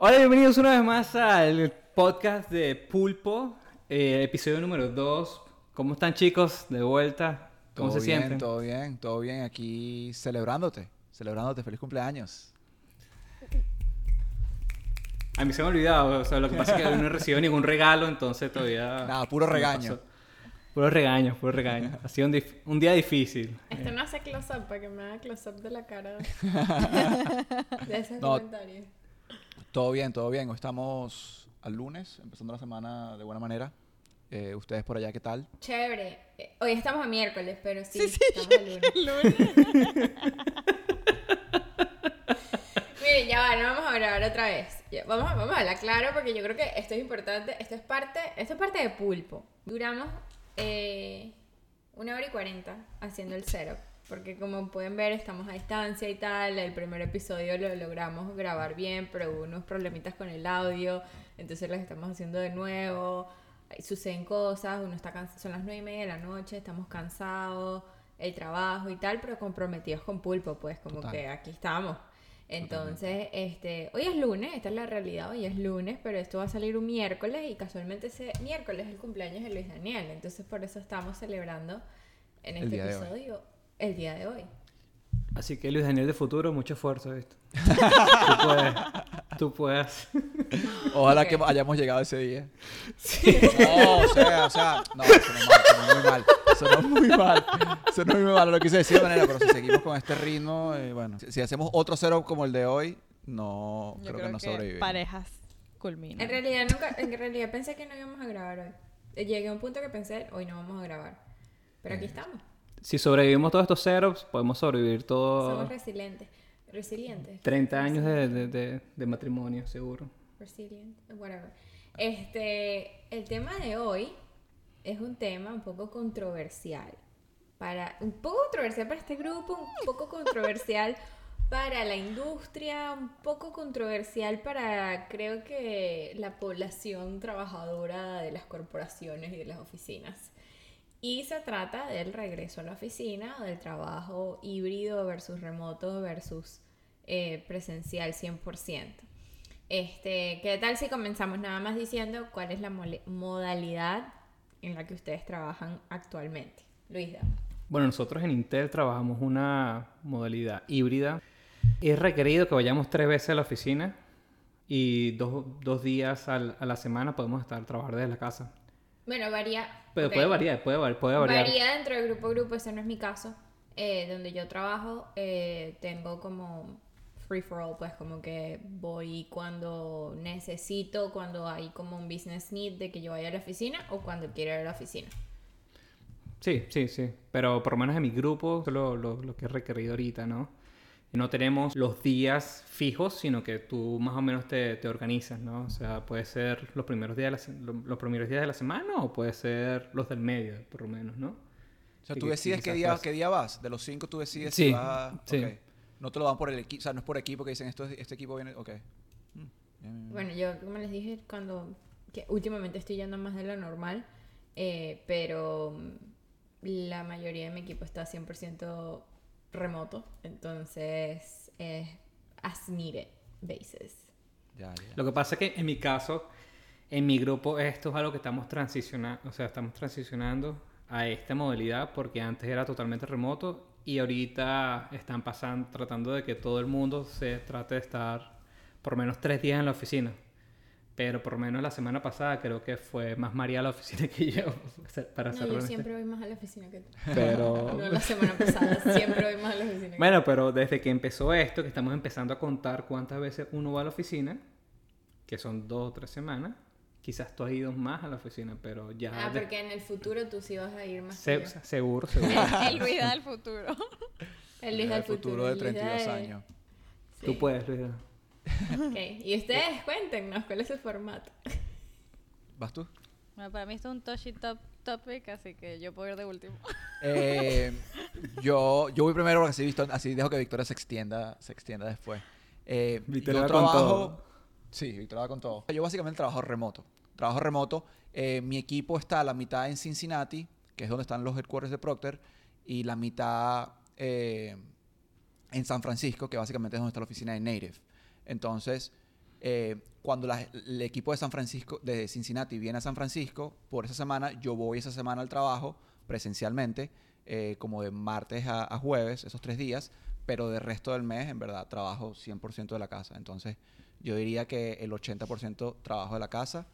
Hola, bienvenidos una vez más al podcast de Pulpo, eh, episodio número 2. ¿Cómo están chicos? De vuelta. ¿Cómo todo se bien, sienten? Todo bien, todo bien. Aquí celebrándote, celebrándote. Feliz cumpleaños. A mí se me ha olvidado, o sea, lo que pasa es que no he recibido ningún regalo, entonces todavía... Nada, puro regaño. Puro regaño, puro regaño. Ha sido un, dif- un día difícil. Este no hace close-up para que me haga close-up de la cara de ese No. comentario. Todo bien, todo bien. Hoy estamos al lunes, empezando la semana de buena manera. Eh, Ustedes por allá, ¿qué tal? Chévere. Eh, Hoy estamos a miércoles, pero sí, Sí, sí, estamos a lunes. Miren, ya va, no vamos a grabar otra vez. Ya, vamos, a- vamos a hablar claro porque yo creo que esto es importante. Esto es parte, esto es parte de pulpo. Duramos eh, una hora y cuarenta haciendo el setup. Porque como pueden ver, estamos a distancia y tal. El primer episodio lo logramos grabar bien, pero hubo unos problemitas con el audio. Entonces las estamos haciendo de nuevo. Suceden cosas, uno está cansado, son las nueve y media de la noche, estamos cansados, el trabajo y tal, pero comprometidos con pulpo, pues como Total. que aquí estamos. Entonces, este, hoy es lunes, esta es la realidad, hoy es lunes, pero esto va a salir un miércoles y casualmente ese miércoles es el cumpleaños de Luis Daniel, entonces por eso estamos celebrando en El este episodio el día de hoy. Así que Luis Daniel de futuro, mucho esfuerzo esto. tú puedes. Tú puedes. Ojalá que hayamos llegado ese día. No, o sea, o sea, no, sonó mal, sonó muy mal. Sonó muy mal. Sonó muy mal, no lo quise decir de manera, pero si seguimos con este ritmo, eh, bueno, si, si hacemos otro cero como el de hoy, no, Yo creo, que no sobrevivimos. parejas culminan. En realidad nunca, en realidad pensé que no íbamos a grabar hoy. Eh, Llegué a un punto que pensé, hoy no vamos a grabar. Pero aquí estamos. Si sobrevivimos todos estos setups, podemos sobrevivir todo Somos resilientes. Resilientes. 30 años de, de- de- de matrimonio, seguro. Resilient, whatever. Este, el tema de hoy es un tema un poco controversial. Para, un poco controversial para este grupo, un poco controversial para la industria, un poco controversial para, creo que, la población trabajadora de las corporaciones y de las oficinas. Y se trata del regreso a la oficina, o del trabajo híbrido versus remoto versus eh, presencial 100%. Este, ¿Qué tal si comenzamos nada más diciendo cuál es la modalidad en la que ustedes trabajan actualmente? Luisa. Bueno, nosotros en Intel trabajamos una modalidad híbrida. Es requerido que vayamos tres veces a la oficina y dos, dos días al- a la semana podemos estar trabajar desde la casa. Bueno, varía. Pero ok. puede variar, puede, puede variar. Varía dentro de grupo a grupo, ese no es mi caso. Eh, donde yo trabajo, eh, tengo como free for all, pues como que voy cuando necesito, cuando hay como un business need de que yo vaya a la oficina o cuando quiero ir a la oficina. Sí, sí, sí. Pero por lo menos en mi grupo, lo, lo- lo que es requerido ahorita, ¿no? No tenemos los días fijos, sino que tú más o menos te, te organizas, ¿no? O sea, puede ser los primeros días de la, los primeros días de la semana o puede ser los del medio, por lo menos, ¿no? O sea, tú que- decides qué día, qué día vas. De los cinco tú decides Sí, si vas sí. ok. No te lo dan por el equipo, o sea, no es por equipo que dicen esto, es- este equipo viene... Ok. Mm. Bueno, yo como les dije, cuando que últimamente estoy yendo más de lo normal, eh, pero la mayoría de mi equipo está 100% remoto, entonces es as needed basis. Ya, ya. Lo que pasa es que en mi caso, en mi grupo, esto es algo que estamos transicionando, o sea, estamos transicionando a esta modalidad porque antes era totalmente remoto y ahorita están pasando, tratando de que todo el mundo se trate de estar por lo menos tres días en la oficina. Pero por lo menos la semana pasada creo que fue más María a la oficina que yo, para No, yo honesto. siempre voy más a la oficina que tú. Pero... No, la semana pasada siempre voy más a la oficina que tú. Bueno, pero desde que empezó esto, que estamos empezando a contar cuántas veces uno va a la oficina, que son dos o tres semanas, quizás tú has ido más a la oficina, pero ya... Ah, de- porque en el futuro tú sí vas a ir más. se- que yo. seguro, seguro. El Luis del futuro. El Luis El del futuro de 32 años. Sí. Tú puedes, Luis. Ok, Y ustedes cuéntenos cuál es su formato. ¿Vas tú? Bueno, para mí esto es un touchy top topic, así que yo puedo ir de último. Eh, yo, yo voy primero porque así, visto, así dejo que Victoria se extienda, se extienda después. Eh, Victoria yo va con trabajo... todo. Sí, Victoria va con todo. Yo básicamente trabajo remoto. Trabajo remoto. eh, mi equipo está la mitad en Cincinnati, que es donde están los headquarters de Procter, y la mitad eh, en San Francisco, que básicamente es donde está la oficina de Native. Entonces, eh, cuando la- el equipo de San Francisco, de Cincinnati viene a San Francisco, por esa semana, yo voy esa semana al trabajo presencialmente, eh, como de martes a, a jueves, esos tres días, pero del resto del mes, en verdad, trabajo 100% de la casa. Entonces, yo diría que el 80% trabajo de la casa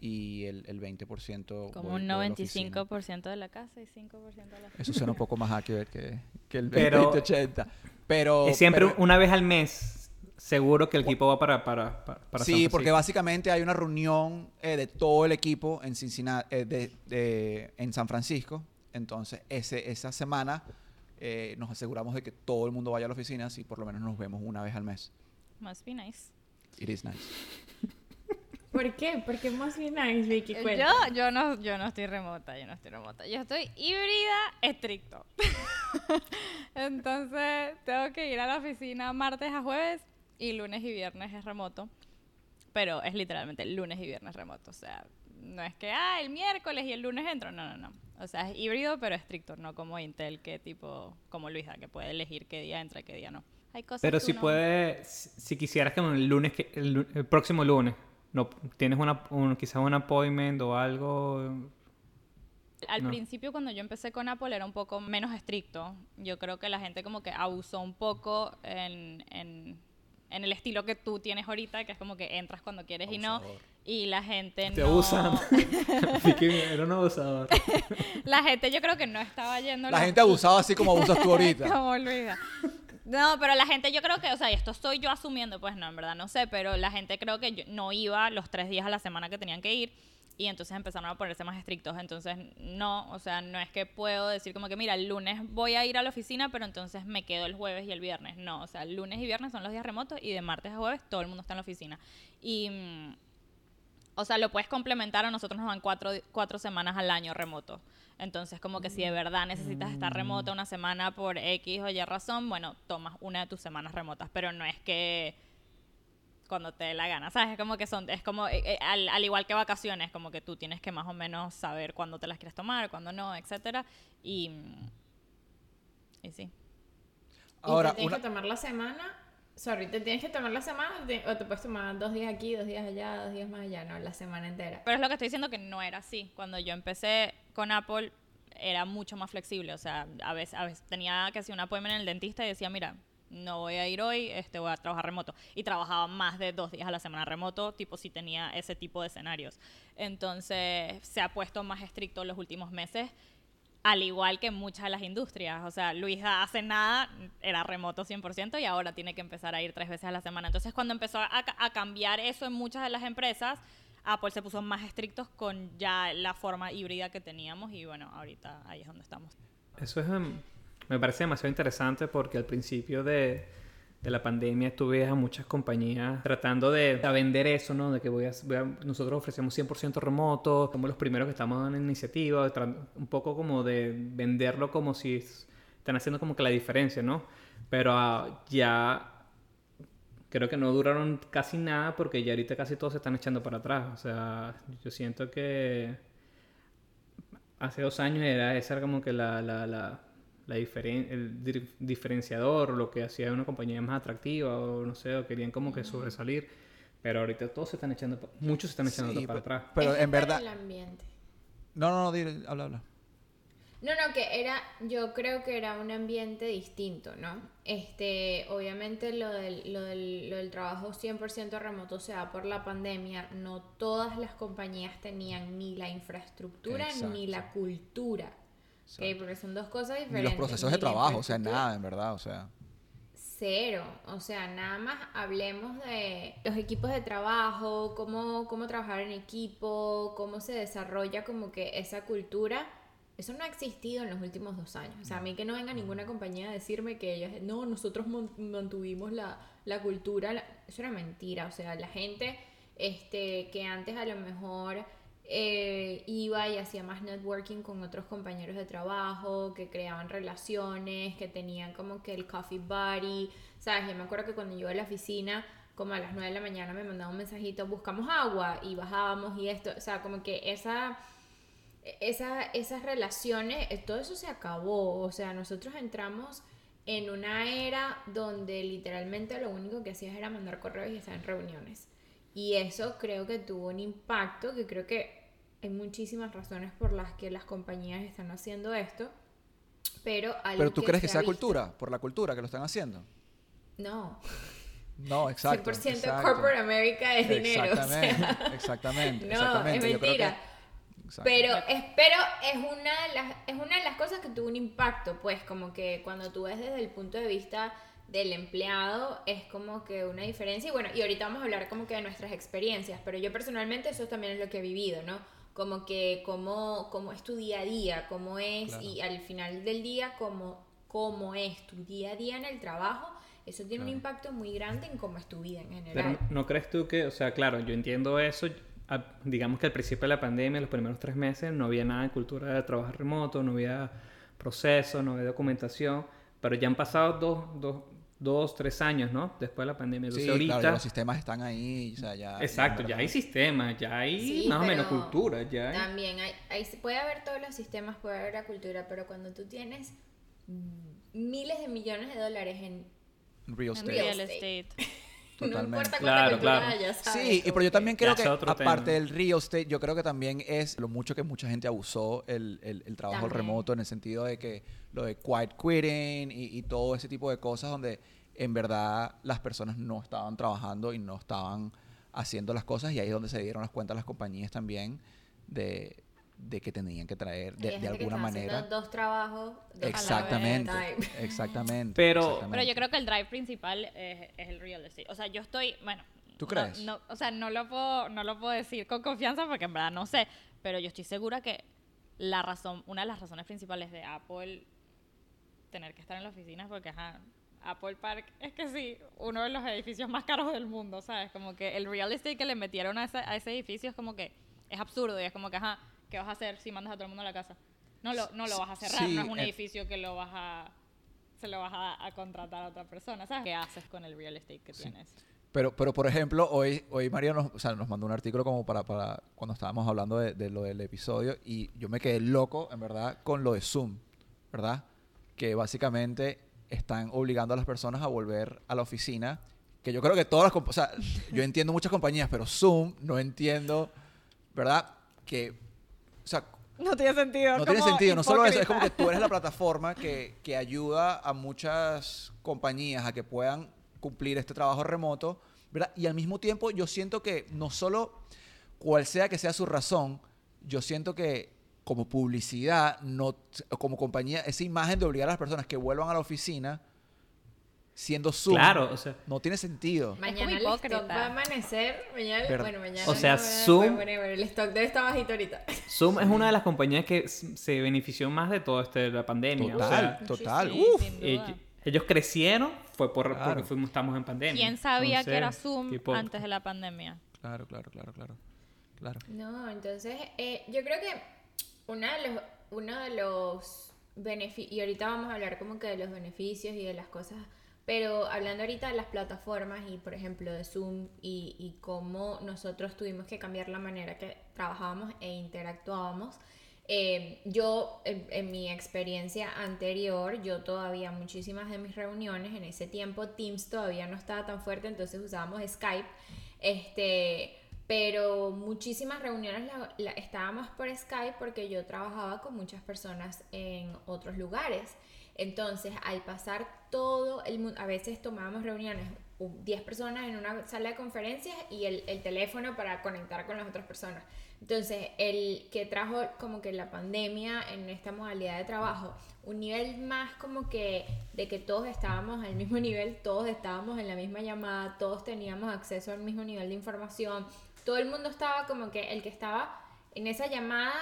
y el, el 20% Como voy- un voy a la. 95% de la casa y 5% de la Eso suena un poco más accurate que, que el Pero- 20-80. Pero, Es siempre pero- una vez al mes, seguro que el equipo va para, para, para, para San sí, porque Francisco. básicamente hay una reunión eh, de todo el equipo en Cincinnati, eh, de- de- en San Francisco. Entonces, ese, esa semana eh, nos aseguramos de que todo el mundo vaya a la oficina, así por lo menos nos vemos una vez al mes. Must be nice. It is nice. ¿Por qué? Porque más bien nice, Vicky. Cuenta. Yo, yo, no, yo no estoy remota, yo no estoy remota. Yo estoy híbrida estricto. Entonces, tengo que ir a la oficina martes a jueves y lunes y viernes es remoto. Pero es literalmente lunes y viernes remoto. O sea, no es que, ah, el miércoles y el lunes entro. No, no, no. O sea, es híbrido, pero estricto. No como Intel, que tipo, como Luisa, que puede elegir qué día entra y qué día no. Hay cosas Pero si uno- puede, si si quisieras que el lunes, que- el, el próximo lunes, no tienes una, un, quizás un appointment o algo. Al No. principio cuando yo empecé con Apple era un poco menos estricto. Yo creo que la gente como que abusó un poco en, en, en el estilo que tú tienes ahorita, que es como que entras cuando quieres y no. Abusador. Y la gente Te no... abusan. Era un abusador. La gente yo creo que no estaba yendo... La gente abusaba así como abusas tú ahorita. como Luisa. No, pero la gente yo creo que, o sea, y esto estoy yo asumiendo, pues no, en verdad no sé, pero la gente creo que yo- no iba los tres días a la semana que tenían que ir y entonces empezaron a ponerse más estrictos. Entonces, no, o sea, no es que puedo decir como que, mira, el lunes voy a ir a la oficina, pero entonces me quedo el jueves y el viernes. No, o sea, el lunes y viernes son los días remotos y de martes a jueves todo el mundo está en la oficina. Y... mm, o sea, lo puedes complementar, a nosotros nos dan cuatro, cuatro semanas al año remoto. Entonces, como que si de verdad necesitas estar remota una semana por X o Y razón, bueno, tomas una de tus semanas remotas, pero no es que cuando te dé la gana, ¿sabes? Es como que son, es como, eh, eh, al, al igual que vacaciones, como que tú tienes que más o menos saber cuándo te las quieres tomar, cuándo no, etcétera. Y, y sí. ¿Y Ahora, te tienes una- que tomar la semana? Sorry, ¿te tienes que tomar la semana o te- o te puedes tomar dos días aquí, dos días allá, dos días más allá? No, la semana entera. Pero es lo que estoy diciendo que no era así. Cuando yo empecé con Apple era mucho más flexible. O sea, a veces, a veces tenía que hacer un appointment en el dentista y decía, mira, no voy a ir hoy, este, voy a trabajar remoto. Y trabajaba más de dos días a la semana remoto, tipo si tenía ese tipo de escenarios. Entonces se ha puesto más estricto en los últimos meses. Al igual que muchas de las industrias. O sea, Luisa hace nada, era remoto 100% y ahora tiene que empezar a ir tres veces a la semana. Entonces, cuando empezó a, ca- a cambiar eso en muchas de las empresas, Apple se puso más estrictos con ya la forma híbrida que teníamos y bueno, ahorita ahí es donde estamos. Eso es, em, me parece demasiado interesante porque al principio de, de la pandemia tú ves a muchas compañías tratando de, a vender eso, ¿no? De que voy a, voy a- nosotros ofrecemos 100% remoto, somos los primeros que estamos en iniciativa, un poco como de venderlo como si s- están haciendo como que la diferencia, ¿no? Pero ah, ya creo que no duraron casi nada porque ya ahorita casi todos se están echando para atrás. O sea, yo siento que hace dos años era esa era como que la, la, la, la diferen- el diferenciador, lo que hacía una compañía más atractiva o no sé, o querían como que sobresalir. Pero ahorita todos se están echando, muchos se están echando Sí, para pero- atrás. Pero en verdad... el ambiente. No, no, no, dile, habla, habla. No, no, que era, yo creo que era un ambiente distinto, ¿no? Este, obviamente lo del, lo del, lo del trabajo 100% remoto se da por la pandemia, no todas las compañías tenían ni la infraestructura ni la cultura, ¿ok? Exacto. Porque son dos cosas Ni diferentes. los procesos ni de trabajo, o sea, nada, en verdad, o sea. Cero, o sea, nada más hablemos de los equipos de trabajo, cómo, cómo trabajar en equipo, cómo se desarrolla como que esa cultura. Eso no ha existido en los últimos dos años. O sea, a mí que no venga ninguna compañía a decirme que ellos, no, nosotros mantuvimos la, la cultura. la- Eso era mentira. O sea, la gente este, que antes a lo mejor eh, iba y hacía más networking con otros compañeros de trabajo, que creaban relaciones, que tenían como que el coffee buddy, ¿sabes? Yo me acuerdo que cuando yo iba a la oficina, como a las 9 de la mañana me mandaba un mensajito, buscamos agua y bajábamos y esto, o sea, como que esa... Esa, esas relaciones, eh, todo eso se acabó, o sea, nosotros entramos en una era donde literalmente lo único que hacías era mandar correos y estar en reuniones. Y eso creo que tuvo un impacto, que creo que hay muchísimas razones por las que las compañías están haciendo esto. Pero, Pero tú crees que se sea visto- cultura, por la cultura que lo están haciendo. No. No, exacto. 100% exacto. corporate America es dinero. o sea. Exactamente, exactamente. No, exactamente. es que- mentira. Pero es, pero es una de las es una de las cosas que tuvo un impacto, pues como que cuando tú ves desde el punto de vista del empleado es como que una diferencia y bueno, y ahorita vamos a hablar como que de nuestras experiencias, pero yo personalmente eso también es lo que he vivido, ¿no? Como que cómo, cómo es tu día a día, cómo es Claro. y al final del día cómo, cómo es tu día a día en el trabajo, eso tiene un impacto muy grande en cómo es tu vida en Pero general. ¿no crees tú que, o sea, claro, yo entiendo eso, digamos que al principio de la pandemia, los primeros tres meses, no había nada de cultura de trabajo remoto, no había proceso, no había documentación, pero ya han pasado dos, dos, dos tres años, ¿no? Después de la pandemia. Sí, Entonces ahorita... claro, ya los sistemas están ahí, o sea, ya... Exacto, ya hay sistemas, ya hay Sí, más o menos cultura, ya hay... También hay, hay- puede haber todos los sistemas, puede haber la cultura, pero cuando tú tienes miles de millones de dólares en estate. real estate. No Totalmente. importa Claro, cultura claro. haya, ¿sabes? Sí, y pero yo también creo Ya que aparte tema. del real estate, yo creo que también es lo mucho que mucha gente abusó el, el- el trabajo También. remoto en el sentido de que lo de quiet quitting y, y todo ese tipo de cosas donde en verdad las personas no estaban trabajando y no estaban haciendo las cosas y ahí es donde se dieron las cuentas las compañías también de, de que tenían que traer de, alguna manera. dos trabajos, dos Exactamente, a la vez. exactamente. Pero- exactamente. Pero yo creo que el drive principal es, es el real estate. O sea, yo estoy, bueno. ¿Tú no- crees? No, o sea, no lo, puedo, no lo puedo decir con confianza porque en verdad no sé. Pero yo estoy segura que la razón, una de las razones principales de Apple tener que estar en la oficina es porque, ajá, Apple Park es que sí, uno de los edificios más caros del mundo, ¿sabes? Como que el real estate que le metieron a ese, a ese edificio es como que es absurdo y es como que, ajá, ¿qué vas a hacer si mandas a todo el mundo a la casa? No lo, no lo vas a cerrar, Sí, no es un eh, edificio que lo vas a se lo vas a, a contratar a otra persona, ¿sabes? ¿Qué haces con el real estate que tienes? Pero, pero por ejemplo, hoy, hoy María nos, o sea, nos mandó un artículo como para, para cuando estábamos hablando de, de lo del episodio y yo me quedé loco, en verdad, con lo de Zoom, ¿verdad? Que básicamente están obligando a las personas a volver a la oficina. Que yo creo que todas las... O sea, yo entiendo muchas compañías, pero Zoom no entiendo, ¿verdad? Que... O sea, No tiene sentido. no tiene sentido, no solo eso, es como que tú eres la plataforma que, que ayuda a muchas compañías a que puedan cumplir este trabajo remoto, ¿verdad? Y al mismo tiempo yo siento que no solo cual sea que sea su razón, yo siento que como publicidad, no, como compañía, esa imagen de obligar a las personas que vuelvan a la oficina siendo Zoom, Claro, o sea, no tiene sentido. Mañana el stock va a amanecer. Mañana, bueno, mañana. O sea, no, Zoom- bueno, whatever, el stock debe estar bajito ahorita. Zoom es una de las compañías que se benefició más de todo este de la pandemia. o Total, sea, total. Sí, Uf. ellos crecieron fue por, Claro. porque fuimos, estamos en pandemia. ¿Quién sabía que era Zoom tipo, antes de la pandemia? Claro, claro, claro, claro. Claro. No, entonces eh, yo creo que una de los, uno de los beneficios, y ahorita vamos a hablar como que de los beneficios y de las cosas, pero hablando ahorita de las plataformas y por ejemplo de Zoom y, y cómo nosotros tuvimos que cambiar la manera que trabajábamos e interactuábamos. eh, yo, en, en mi experiencia anterior, yo todavía muchísimas de mis reuniones, en ese tiempo Teams todavía no estaba tan fuerte, entonces usábamos Skype. Este, pero muchísimas reuniones la- la- estábamos por Skype porque yo trabajaba con muchas personas en otros lugares. Entonces, al pasar todo el mundo, a veces tomábamos reuniones, u- 10 personas en una sala de conferencias y el, el teléfono para conectar con las otras personas. Entonces, el que trajo como que la pandemia en esta modalidad de trabajo, un nivel más como que de que todos estábamos al mismo nivel, todos estábamos en la misma llamada, todos teníamos acceso al mismo nivel de información, todo el mundo estaba como que el que estaba en esa llamada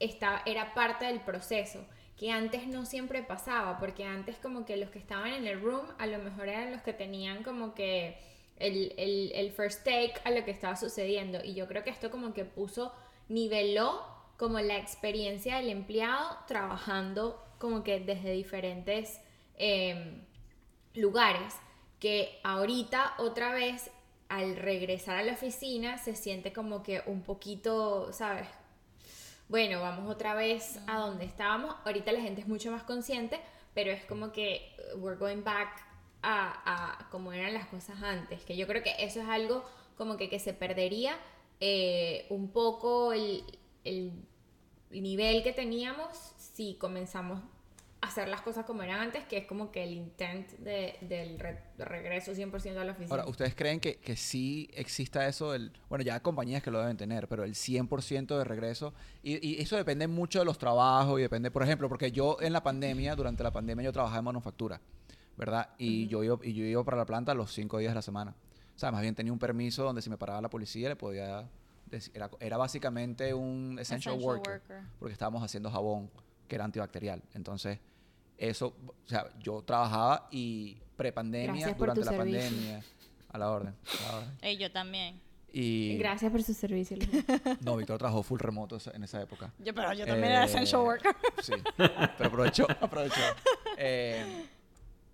estaba, era parte del proceso, que antes no siempre pasaba, porque antes como que los que estaban en el room a lo mejor eran los que tenían como que el, el, el first take a lo que estaba sucediendo. Y yo creo que esto como que puso, niveló como la experiencia del empleado trabajando como que desde diferentes em, lugares, que ahorita otra vez al regresar a la oficina se siente como que un poquito, ¿sabes? Bueno, vamos otra vez a donde estábamos. Ahorita la gente es mucho más consciente, pero es como que we're going back a, a como eran las cosas antes. Que yo creo que eso es algo como que, que se perdería eh, un poco el, el nivel que teníamos si comenzamos hacer las cosas como eran antes, que es como que el intent de- del re- regreso 100% a la oficina. Ahora, ¿ustedes creen que, que sí exista eso? del bueno, ya hay compañías que lo deben tener, pero el 100% de regreso. Y, y eso depende mucho de los trabajos y depende, por ejemplo, porque yo en la pandemia, durante la pandemia, yo trabajaba en manufactura, ¿verdad? Y, yo, iba, y yo iba para la planta los cinco días de la semana. O sea, más bien tenía un permiso donde si me paraba la policía le podía... decir- Era, era básicamente un essential, Essential worker, worker. porque estábamos haciendo jabón que era antibacterial. Entonces, eso, o sea, yo trabajaba y prepandemia, durante la servicio. pandemia, a la orden. a la orden. Yo también. Y Gracias por su servicio. Luis. no, Víctor trabajó full remoto en esa época. Yo, pero yo también era Eh, essential worker. Sí, pero aprovechó, aprovechó. Eh,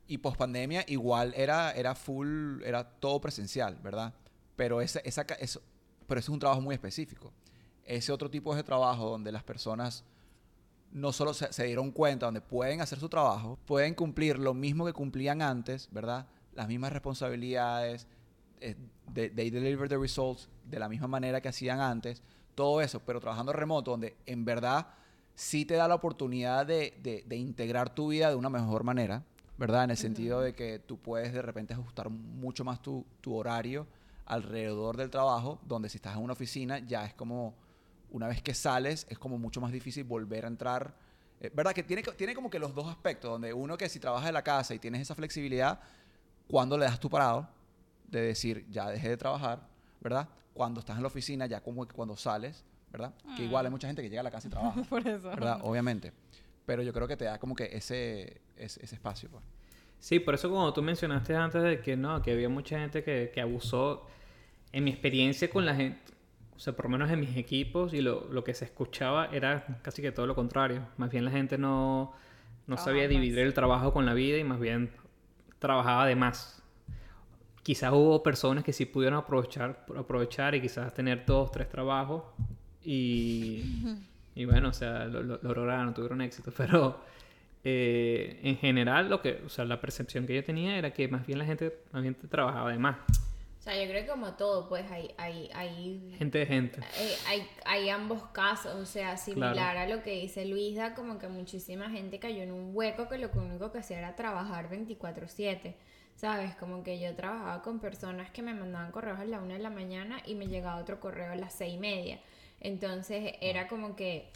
y post pandemia igual era, era full, era todo presencial, ¿verdad? Pero esa, esa, ca- eso, pero eso es un trabajo muy específico. Ese otro tipo de trabajo donde las personas no solo se, dieron cuenta, donde pueden hacer su trabajo, pueden cumplir lo mismo que cumplían antes, ¿verdad? Las mismas responsabilidades, eh, they, deliver the results de la misma manera que hacían antes, todo eso, pero trabajando remoto, donde en verdad sí te da la oportunidad de, de- de integrar tu vida de una mejor manera, ¿verdad? En el sentido de que tú puedes de repente ajustar mucho más tu, tu horario alrededor del trabajo, donde si estás en una oficina ya es como, una vez que sales, es como mucho más difícil volver a entrar. Eh, ¿Verdad? Que tiene, tiene como que los dos aspectos, donde uno que si trabajas de la casa y tienes esa flexibilidad, cuando le das tu parado, de decir, ya dejé de trabajar, ¿verdad? Cuando estás en la oficina, ya como que cuando sales, ¿verdad? Que igual hay mucha gente que llega a la casa y trabaja, Por eso. ¿verdad? Obviamente. Pero yo creo que te da como que ese, ese, ese espacio. pues. Sí, por eso como tú mencionaste antes de que no, que había mucha gente que, que abusó, en mi experiencia con la gente, o sea, por lo menos en mis equipos y lo, lo que se escuchaba era casi que todo lo contrario. Más bien la gente no, no sabía dividir el trabajo con la vida y más bien trabajaba de más. Quizás hubo personas que sí pudieron aprovechar, aprovechar y quizás tener dos, tres trabajos y, y bueno, o sea, lo, lo- lo lograron, tuvieron éxito, pero eh, en general lo que, o sea, la percepción que yo tenía era que más bien la gente, más bien trabajaba de más, O sea, yo creo que como todo, pues hay, hay, hay, gente de gente. eh, hay, hay ambos casos, o sea, similar a lo que dice Luisa, como que muchísima gente cayó en un hueco que lo único que hacía era trabajar 24/7. ¿Sabes? Como que yo trabajaba con personas que me mandaban correos a la una de la mañana y me llegaba otro correo a las seis y media. Entonces era como que,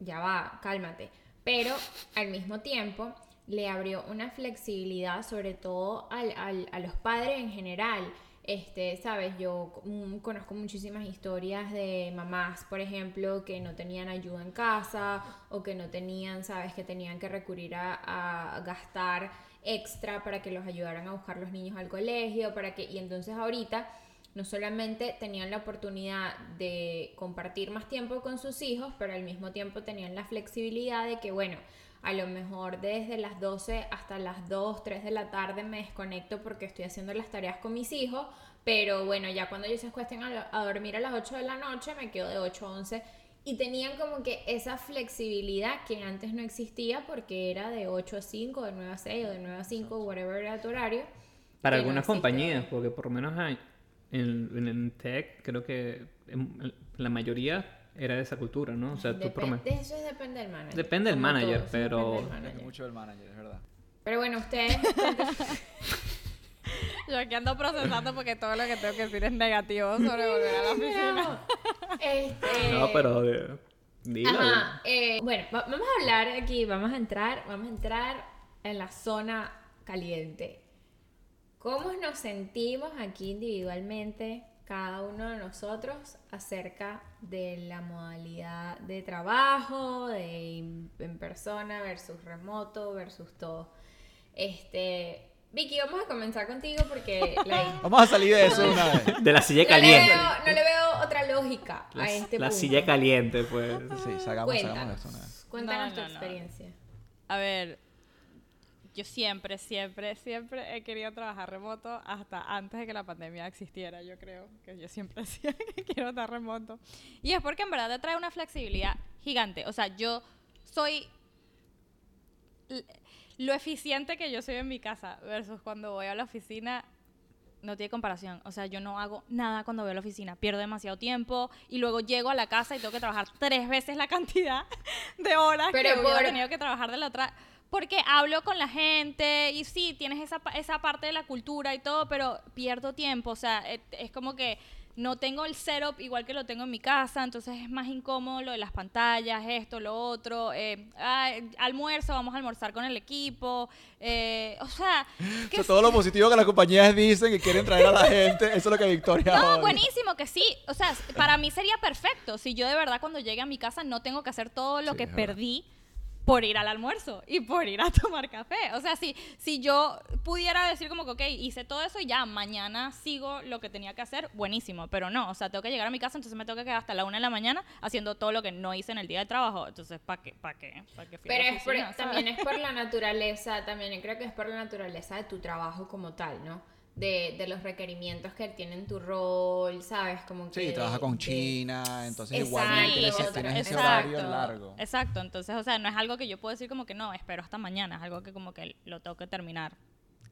ya va, cálmate. Pero al mismo tiempo le abrió una flexibilidad, sobre todo al- al- a los padres en general. Este, sabes, yo mm, conozco muchísimas historias de mamás, por ejemplo, que no tenían ayuda en casa o que no tenían, sabes, que tenían que recurrir a, a gastar extra para que los ayudaran a buscar los niños al colegio, para que, y entonces ahorita no solamente tenían la oportunidad de compartir más tiempo con sus hijos, pero al mismo tiempo tenían la flexibilidad de que, bueno, a lo mejor desde las 12 hasta las 2, 3 de la tarde me desconecto porque estoy haciendo las tareas con mis hijos, pero bueno, ya cuando ellos se acuesten a, a dormir a las 8 de la noche, me quedo de 8 a 11 y tenían como que esa flexibilidad que antes no existía porque era de 8 a 5, de 9 a 6 o de 9 a 5, whatever era tu horario. Para que no algunas existe compañías, porque por lo menos hay- en, en el tech creo que en- en la mayoría era de esa cultura, ¿no? O sea, tú Depende, menos- eso es depende del manager. Depende del manager, todo, pero- depende del Depende manager. mucho del manager, es verdad. Pero bueno, ustedes Yo aquí ando procesando porque todo lo que tengo que decir es negativo sobre volver a la oficina. Este, No, pero... eh, dilo. Ajá, eh, bueno, va- vamos a hablar aquí, vamos a entrar, vamos a entrar en la zona caliente. ¿Cómo nos sentimos aquí individualmente, cada uno de nosotros, acerca de la modalidad de trabajo, de en persona versus remoto versus todo? Este, Vicky, vamos a comenzar contigo porque like, Vamos a salir de eso una vez. De la silla no, le caliente. veo, no le veo otra lógica La, a este la punto. silla caliente, pues. Sí, salgamos, salgamos de esto una vez. Cuéntanos, cuéntanos No, tu no, no. experiencia. A ver, yo siempre, siempre, siempre he querido trabajar remoto hasta antes de que la pandemia existiera, yo creo. Que yo siempre decía que quiero estar remoto. Y es porque en verdad te trae una flexibilidad gigante. O sea, yo soy lo eficiente que yo soy en mi casa versus cuando voy a la oficina no tiene comparación. O sea, yo no hago nada cuando voy a la oficina. Pierdo demasiado tiempo y luego llego a la casa y tengo que trabajar tres veces la cantidad de horas Pero que por- tenido que trabajar de la otra. Porque hablo con la gente y sí, tienes esa, esa parte de la cultura y todo, pero pierdo tiempo. O sea, es, es como que no tengo el setup igual que lo tengo en mi casa, entonces es más incómodo lo de las pantallas, esto, lo otro. eh, ah, almuerzo, vamos a almorzar con el equipo. eh, o sea, O que sea, todo lo positivo que las compañías dicen que quieren traer a la gente, eso es lo que Victoria no, odia. buenísimo, que sí. O sea, para mí sería perfecto si yo de verdad cuando llegue a mi casa no tengo que hacer todo lo Sí, que verdad. Por ir al almuerzo y por ir a tomar café. O sea, si, si yo pudiera decir como que, ok, hice todo eso y ya, mañana sigo lo que tenía que hacer, buenísimo. Pero no, o sea, tengo que llegar a mi casa, entonces me tengo que quedar hasta la una de la mañana haciendo todo lo que no hice en el día de trabajo. Entonces, ¿para qué? ¿Para qué? ¿Para qué Pero es por- oficina, también es por la naturaleza, también creo que es por la naturaleza de tu trabajo como tal, ¿no? De, de los requerimientos que tiene en tu rol, ¿sabes? Como que Sí, de- trabaja con de- China, entonces Exacto, igualmente tienes, exacto. tienes ese horario largo. Exacto, entonces, o sea, no es algo que yo puedo decir como que no, espero hasta mañana, es algo que como que lo tengo que terminar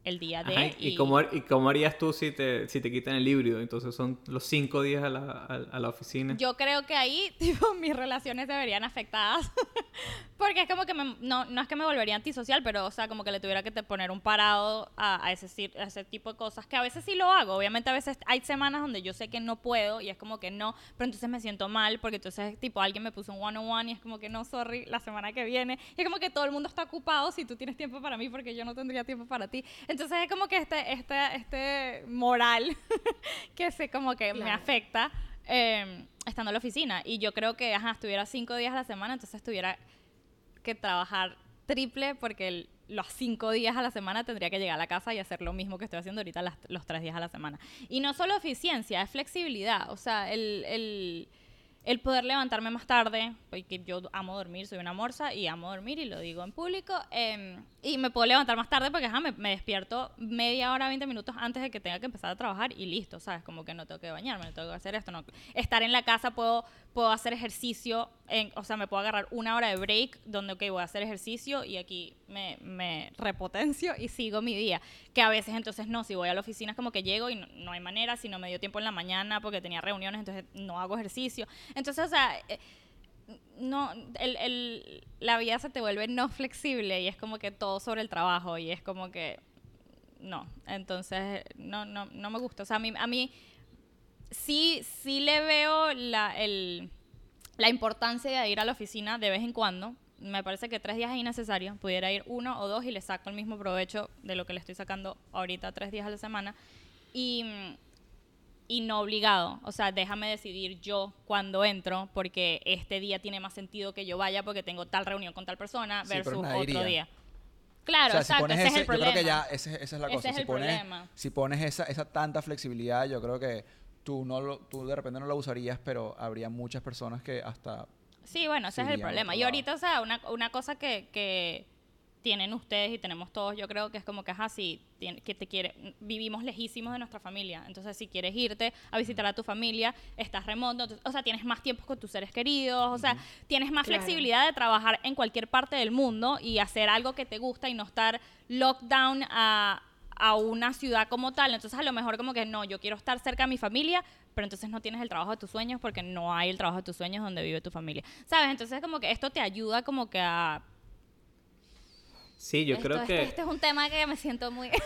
el día de. Ajá, ¿y, y cómo, ¿Y cómo harías tú si te, si te quitan el híbrido? Entonces son los cinco días a la, a, a la oficina. Yo creo que ahí, tipo, mis relaciones se verían afectadas. Porque es como que me- no, no es que me volvería antisocial, pero, o sea, como que le tuviera que te poner un parado a, a ese, a ese tipo de cosas, que a veces sí lo hago. Obviamente, a veces hay semanas donde yo sé que no puedo y es como que no, pero entonces me siento mal porque entonces, tipo, alguien me puso un one-on-one y es como que no, sorry, la semana que viene. Y es como que todo el mundo está ocupado si tú tienes tiempo para mí porque yo no tendría tiempo para ti. Entonces es como que este, este, este moral que se como que me Claro. afecta eh, estando en la oficina. Y yo creo que, ajá, estuviera cinco días a la semana, entonces tuviera que trabajar triple porque el- los cinco días a la semana tendría que llegar a la casa y hacer lo mismo que estoy haciendo ahorita las- los tres días a la semana. Y no solo eficiencia, es flexibilidad. O sea, el, el, el poder levantarme más tarde, porque yo amo dormir, soy una morsa y amo dormir y lo digo en público. eh, y me puedo levantar más tarde porque ajá, me, me despierto media hora, 20 minutos antes de que tenga que empezar a trabajar y listo, ¿sabes? Como que no tengo que bañarme, no tengo que hacer esto. No. Estar en la casa puedo, puedo hacer ejercicio, en, o sea, me puedo agarrar una hora de break donde, ok, voy a hacer ejercicio y aquí me, me repotencio y sigo mi día. Que a veces entonces no, si voy a la oficina es como que llego y no, no hay manera, si no me dio tiempo en la mañana porque tenía reuniones, entonces no hago ejercicio. Entonces, o sea... eh, no, el, el- la vida se te vuelve no flexible y es como que todo sobre el trabajo y es como que no, entonces no, no, no me gusta. O sea, a mí, a mí sí, sí le veo la, el, la importancia de ir a la oficina de vez en cuando. Me parece que tres días es innecesario. Pudiera ir uno o dos y le saco el mismo provecho de lo que le estoy sacando ahorita tres días a la semana. Y, y no obligado. O sea, déjame decidir yo cuando entro, porque este día tiene más sentido que yo vaya porque tengo tal reunión con tal persona Sí, versus otro iría. día. Claro, o sea, si exacto, pones ese ese, es el yo creo que ya ese- esa es la Ese cosa. es si, pones, problema. si pones esa, esa tanta flexibilidad, yo creo que tú no lo, tú de repente no la usarías, pero habría muchas personas que hasta Sí, bueno, ese es el problema. Y ahorita, o sea, una, una cosa que, que tienen ustedes y tenemos todos, yo creo que es como que, ajá, sí, tien- que te quiere, vivimos lejísimos de nuestra familia. Entonces, si quieres irte a visitar a tu familia, estás remoto, entonces, o sea, tienes más tiempo con tus seres queridos, o sea, tienes más Claro. flexibilidad de trabajar en cualquier parte del mundo y hacer algo que te gusta y no estar lockdown a a una ciudad como tal, entonces a lo mejor como que no, yo quiero estar cerca de mi familia, pero entonces no tienes el trabajo de tus sueños porque no hay el trabajo de tus sueños donde vive tu familia. ¿Sabes? Entonces como que esto te ayuda como que a... Sí, yo esto- creo este, que... este es un tema que me siento muy...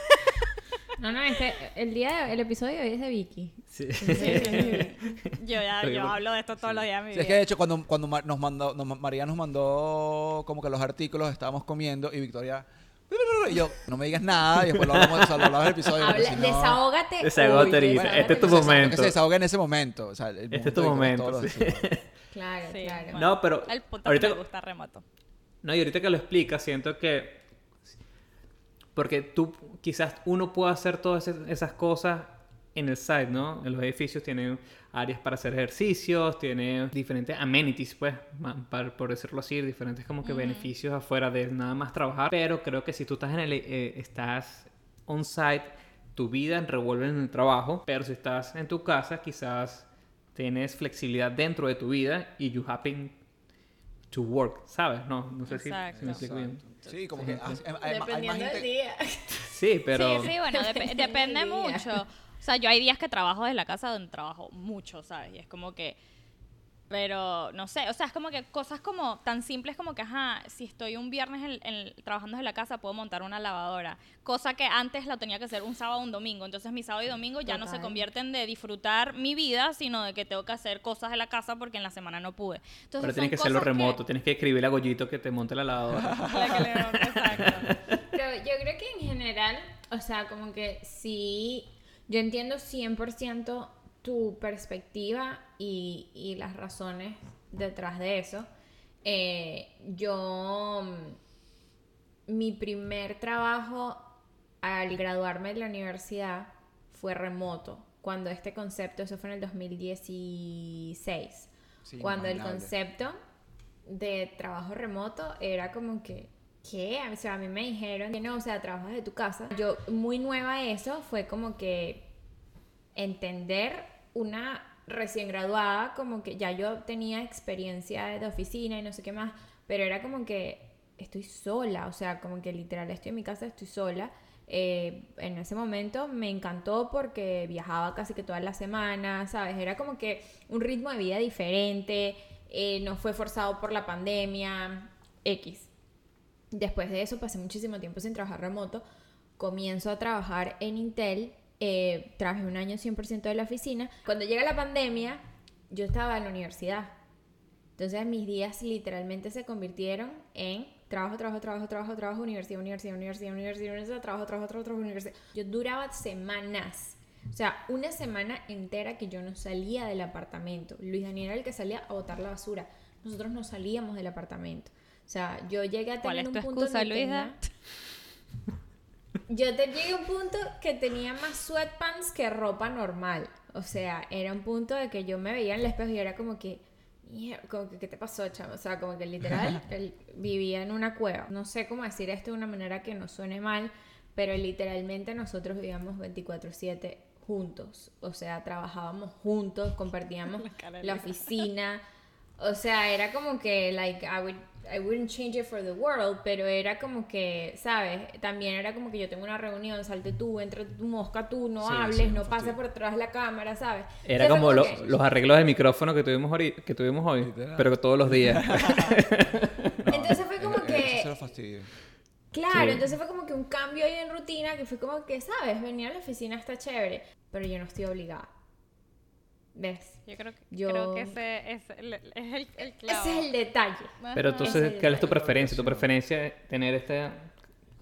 No, no, este, el día, el episodio de hoy es de Vicky. Sí. yo ya yo hablo de esto todos los días de mi Sí, es que vida. de hecho cuando, cuando nos mandó, nos- María nos mandó como que los artículos, estábamos comiendo y Victoria... Y yo, no me digas nada y después lo hablamos, o sea, lo hablamos del episodio. Habla, si no- desahógate. Desahógate ahorita. Este es tu momento. Que se desahogue en ese momento. O sea, el Este es tu momento, sí. Claro, Sí, claro. bueno, No, pero El punto ahorita- que me gusta remoto. No, y ahorita que lo explicas, siento que. Porque tú, quizás uno puede hacer todas esas cosas en el site, ¿no? En los edificios tienen áreas para hacer ejercicios, tiene diferentes amenities, pues, para- por decirlo así, diferentes como que beneficios afuera de nada más trabajar. Pero creo que si tú estás en el, eh, estás on site, tu vida revuelve en el trabajo, pero si estás en tu casa, quizás tienes flexibilidad dentro de tu vida y you happen to work, ¿sabes? No, no sé si, si me explico bien. Sí, como que ah, hay, hay- hay más Dependiendo del día. Sí, pero... Sí, sí, bueno, dep- Depende mucho. O sea, yo hay días que trabajo desde la casa donde trabajo mucho, ¿sabes? Y es como que pero no sé, o sea, es como que cosas como tan simples como que, ajá, si estoy un viernes en- en- trabajando desde la casa, puedo montar una lavadora. Cosa que antes la tenía que hacer un sábado o un domingo. Entonces mi sábado y domingo ya no se Total. convierten de disfrutar mi vida, sino de que tengo que hacer cosas de la casa porque en la semana no pude. Entonces, Pero tienes que hacerlo remoto, tienes que escribirle a Goyito que te monte la lavadora. La que le- exacto. Pero yo creo que en general, o sea, como que sí, yo entiendo 100% tu perspectiva y, y las razones detrás de eso. Eh, yo, mm, mi primer trabajo al graduarme de la universidad fue remoto, cuando este concepto, eso fue en el 2016, Sí, cuando el concepto de trabajo remoto era como que, ¿qué? O sea, a mí me dijeron que no, o sea, trabajas de tu casa. Yo, muy nueva eso, fue como que entender una recién graduada, como que ya yo tenía experiencia de oficina y no sé qué más, pero era como que estoy sola, o sea, como que literal estoy en mi casa, estoy sola. Eh, en ese momento me encantó porque viajaba casi que todas las semanas, ¿sabes? Era como que un ritmo de vida diferente, eh, no fue forzado por la pandemia, X. Después de eso pasé muchísimo tiempo sin trabajar remoto. Comienzo a trabajar en Intel. eh, trabajé un año 100% de la oficina. Cuando llega la pandemia, yo estaba en la universidad. Entonces mis días literalmente se convirtieron en trabajo, trabajo, trabajo, trabajo, trabajo, universidad, universidad, universidad, universidad, universidad, trabajo, trabajo, trabajo, trabajo, universidad. Yo duraba semanas. O sea, una semana entera que yo no salía del apartamento. Luis Daniel era el que salía a botar la basura. Nosotros no salíamos del apartamento. O sea, yo llegué a ¿Cuál tener es un tu punto excusa, Luisa? yo te llegué a un punto que tenía más sweatpants que ropa normal. O sea, era un punto de que yo me veía en el espejo y era como que, "Mier- como que, ¿qué te pasó, chamo? O sea, como que literal, vivía en una cueva. No sé cómo decir esto de una manera que no suene mal, pero literalmente nosotros vivíamos 24/7 juntos. O sea, trabajábamos juntos, compartíamos La la oficina. O sea, era como que, like, I, would, I wouldn't change it for the world, pero era como que, ¿sabes? También era como que yo tengo una reunión, salte tú, entra tu mosca tú, no Sí, hables, sí, no pases por detrás de la cámara, ¿sabes? Era como lo- que- los arreglos de micrófono que tuvimos, ahorita- que tuvimos hoy, Literal. pero que todos los días. Entonces fue como Eh, que- Eso fastidio. Claro, Sí. entonces fue como que un cambio ahí en rutina que fue como que, ¿sabes? Venir a la oficina está chévere, pero yo no estoy obligada. ¿Ves? Yo creo que, Yo- creo que ese es el, es el, el clavo. Ese es el detalle. Pero entonces, es ¿cuál es tu preferencia? ¿Tu preferencia es tener este... o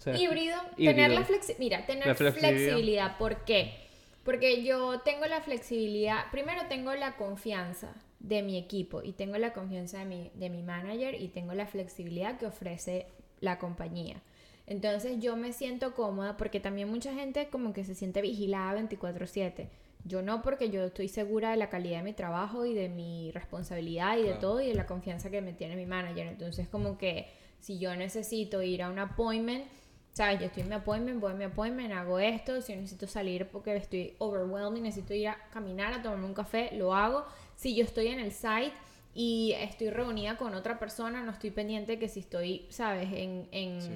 sea, híbrido, híbrido. tener la flexi mira, tener La flexibilidad. flexibilidad. ¿Por qué? Porque yo tengo la flexibilidad, primero tengo la confianza de mi equipo y tengo la confianza de mi, de mi manager y tengo la flexibilidad que ofrece la compañía. Entonces yo me siento cómoda porque también mucha gente como que se siente vigilada 24/7. Yo no porque yo estoy segura de la calidad de mi trabajo y de mi responsabilidad y de todo y de la confianza que me tiene mi manager. Entonces como que si yo necesito ir a un appointment, ¿sabes? Yo estoy en mi appointment, voy a mi appointment, hago esto. Si yo necesito salir porque estoy overwhelmed y necesito ir a caminar, a tomarme un café, lo hago. Si yo estoy en el site y estoy reunida con otra persona, no estoy pendiente que si estoy, ¿sabes? En, en, Sí.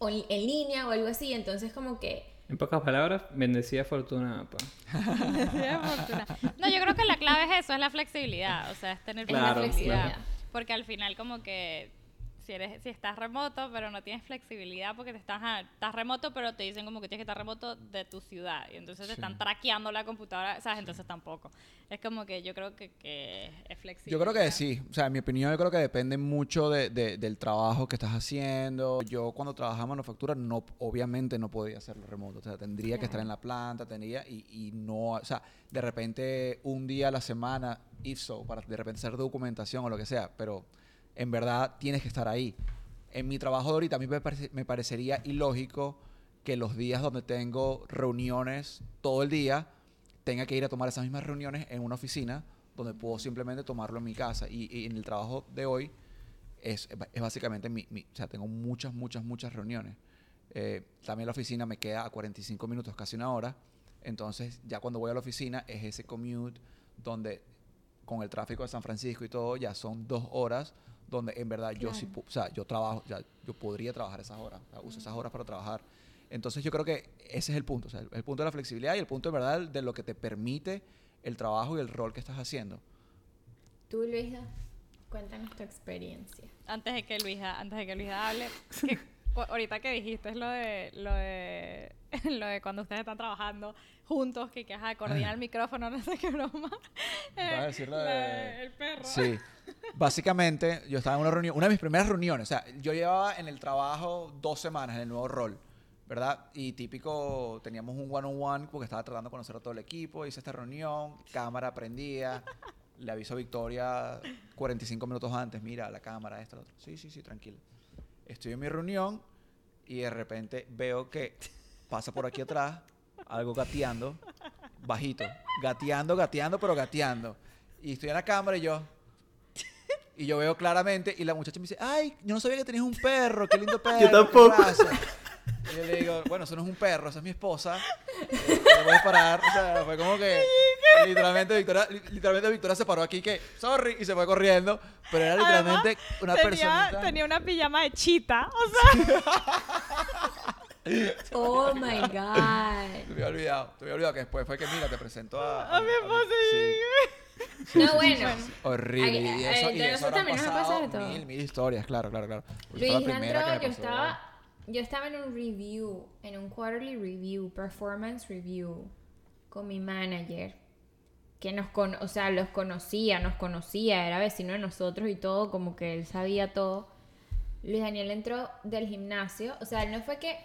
en, en línea o algo así. Entonces como que... En pocas palabras, bendecida fortuna, pa. Sí, fortuna. No, yo creo que la clave es eso, es la flexibilidad. O sea, es tener Claro, flexibilidad. claro. Porque al final como que si eres, si estás remoto, pero no tienes flexibilidad porque te estás, ah, estás remoto, pero te dicen como que tienes que estar remoto de tu ciudad. Y entonces te Sí. están traqueando la computadora, ¿sabes? Entonces tampoco. Es como que yo creo que, que es flexible. Yo creo que sí. O sea, en mi opinión, yo creo que depende mucho de- de- del trabajo que estás haciendo. Yo cuando trabajaba en manufactura, no, obviamente no podía hacerlo remoto. O sea, tendría que estar Claro. en la planta, tendría, y, y no, o sea, de repente un día a la semana, if so, para de repente hacer documentación o lo que sea, pero en verdad tienes que estar ahí. En mi trabajo de ahorita, a mí me, parece- me parecería ilógico que los días donde tengo reuniones todo el día, tenga que ir a tomar esas mismas reuniones en una oficina donde puedo simplemente tomarlo en mi casa. Y, y en el trabajo de hoy es, es básicamente mi, mi- O sea, tengo muchas, muchas, muchas reuniones. Eh, también la oficina me queda a 45 minutos, casi una hora. Entonces, ya cuando voy a la oficina, es ese commute donde, con el tráfico de San Francisco y todo, ya son dos horas donde en verdad yo sí, Claro. o sea, yo trabajo, ya, yo podría trabajar esas horas, o sea, uso esas horas para trabajar. Entonces yo creo que ese es el punto, o sea, el, el punto de la flexibilidad y el punto, en verdad, de lo que te permite el trabajo y el rol que estás haciendo. Tú, Luisa, cuéntanos tu experiencia. Antes de que Luisa, antes de que Luisa hable, que ahorita que dijiste lo de lo de lo de cuando ustedes están trabajando juntos, que que ajá, coordina el micrófono, no sé qué broma. Vas a decir lo la de- de el perro. Sí. Básicamente, yo estaba en una reunión, una de mis primeras reuniones, o sea, yo llevaba en el trabajo dos semanas en el nuevo rol, ¿verdad? Y típico, teníamos un one-on-one porque estaba tratando de conocer a todo el equipo, hice esta reunión, cámara prendía, le aviso a Victoria 45 minutos antes, mira, la cámara, esto, lo otro. Sí, sí, sí, tranquilo. Estoy en mi reunión y de repente veo que pasa por aquí atrás algo gateando, bajito, gateando, gateando, pero gateando. Y estoy en la cámara y yo... Y yo veo claramente y la muchacha me dice, ay, yo no sabía que tenías un perro, qué lindo perro. qué tampoco. raza". Y yo le digo, bueno, eso no es un perro, esa es mi esposa. Eh, voy a parar. O sea, fue como que literalmente Victoria, li- literalmente Victoria se paró aquí que, sorry, y se fue corriendo. Pero era literalmente Además, una tenía, persona. tenía una pijama de chita, o sea, Oh my God. Te había olvidado, te había olvidado que después fue que, mira, te presento a... a mi esposa y No, bueno. horrible. Ay, y ay, eso, y eso habrán también nos ha pasado pasado de todo. mil, mil historias, claro, claro, claro. Fue Luis la primera entró, que me yo pasó. estaba, yo estaba en un review, en un quarterly review, performance review, con mi manager, que nos con, o sea, los conocía, nos conocía, era vecino de nosotros y todo, como que él sabía todo. Luis Daniel entró del gimnasio, o sea, él no fue que,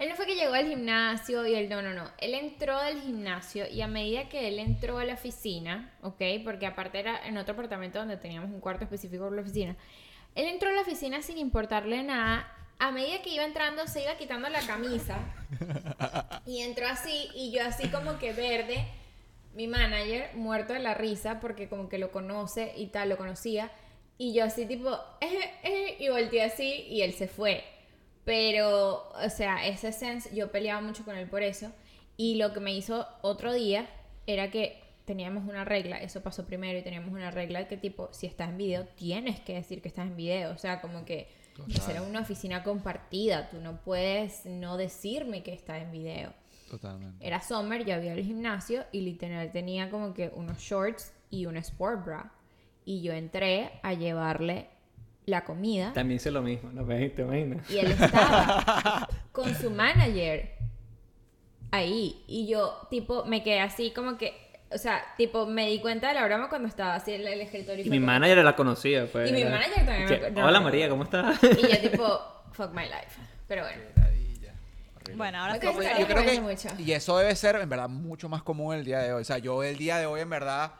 él no fue que llegó al gimnasio y él, no, no, no, él entró del gimnasio y a medida que él entró a la oficina, ¿ok? Porque aparte era en otro apartamento donde teníamos un cuarto específico por la oficina, él entró a la oficina sin importarle nada. A medida que iba entrando, se iba quitando la camisa. Y entró así, y yo así como que verde, mi manager, muerto de la risa, porque como que lo conoce y tal, lo conocía. Y yo así tipo, eh, eh, y volteé así, y él se fue. Pero, o sea, ese sense, yo peleaba mucho con él por eso. Y lo que me hizo otro día era que teníamos una regla, eso pasó primero y teníamos una regla que tipo, si estás en video, tienes que decir que estás en video. O sea, como que era una oficina compartida, tú no puedes no decirme que estás en video. Totalmente. Era summer, yo había el gimnasio y literal tenía como que unos shorts y un sport bra. Y yo entré a llevarle la comida También hice lo mismo, ¿no? ¿Ves? ¿Te imaginas? y él estaba con su manager ahí. Y yo, tipo, me quedé así como que, o sea, tipo, me di cuenta de la broma cuando estaba así en el escritorio. Y mi como- manager la conocía, pues. Y mi manager también que, me- Hola María. ¿cómo estás? Y yo, tipo, fuck my life. Pero bueno. Bueno, ahora Ok, sí. está Porque bien, yo creo me que, mucho. y eso debe ser, en verdad, mucho más común el día de hoy. O sea, yo el día de hoy, en verdad,